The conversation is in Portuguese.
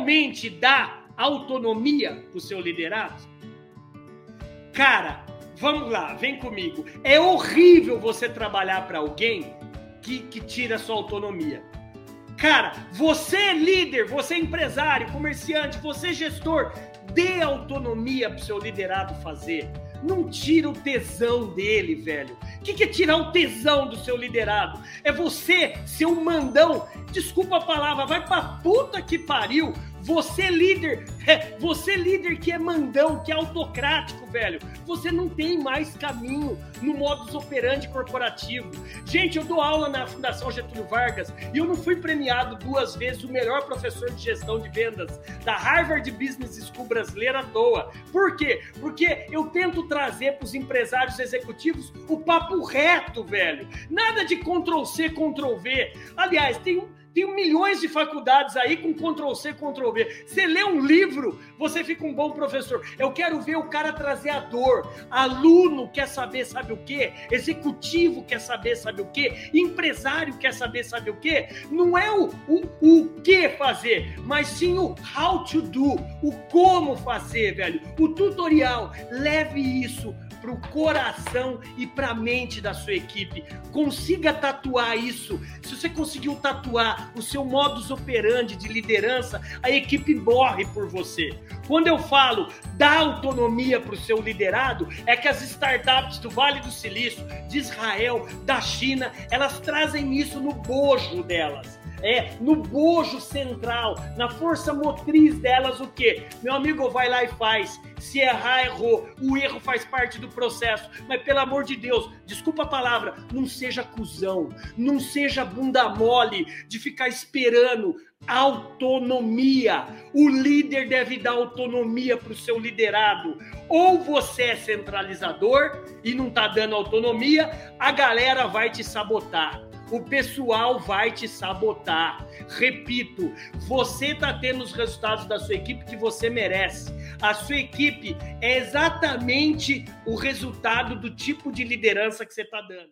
realmente dá autonomia para o seu liderado? Cara, vamos lá, vem comigo. É horrível você trabalhar para alguém que, que tira sua autonomia. Cara, você é líder, você é empresário, comerciante, você é gestor, dê autonomia para o seu liderado fazer. Não tira o tesão dele, velho. O que, que é tirar o tesão do seu liderado? É você ser um mandão. Desculpa a palavra, vai pra puta que pariu. Você líder, você líder que é mandão, que é autocrático, velho. Você não tem mais caminho no modus operandi corporativo. Gente, eu dou aula na Fundação Getúlio Vargas e eu não fui premiado duas vezes o melhor professor de gestão de vendas da Harvard Business School brasileira à toa. Por quê? Porque eu tento trazer para os empresários executivos o papo reto, velho. Nada de Ctrl C, Ctrl V. Aliás, tem um tem milhões de faculdades aí com Ctrl C, Ctrl V. Você lê um livro, você fica um bom professor. Eu quero ver o cara trazer a dor. Aluno quer saber, sabe o quê? Executivo quer saber, sabe o quê? Empresário quer saber, sabe o quê? Não é o, o, o que fazer, mas sim o how to do, o como fazer, velho. O tutorial. Leve isso para o coração e para a mente da sua equipe. Consiga tatuar isso. Se você conseguiu tatuar o seu modus operandi de liderança, a equipe morre por você. Quando eu falo da autonomia para o seu liderado, é que as startups do Vale do Silício, de Israel, da China, elas trazem isso no bojo delas é no bojo central, na força motriz delas, o que? Meu amigo vai lá e faz. Se errar, errou. O erro faz parte do processo. Mas pelo amor de Deus, desculpa a palavra, não seja cuzão, não seja bunda mole de ficar esperando autonomia. O líder deve dar autonomia para o seu liderado. Ou você é centralizador e não está dando autonomia, a galera vai te sabotar o pessoal vai te sabotar. Repito, você está tendo os resultados da sua equipe que você merece. A sua equipe é exatamente o resultado do tipo de liderança que você está dando.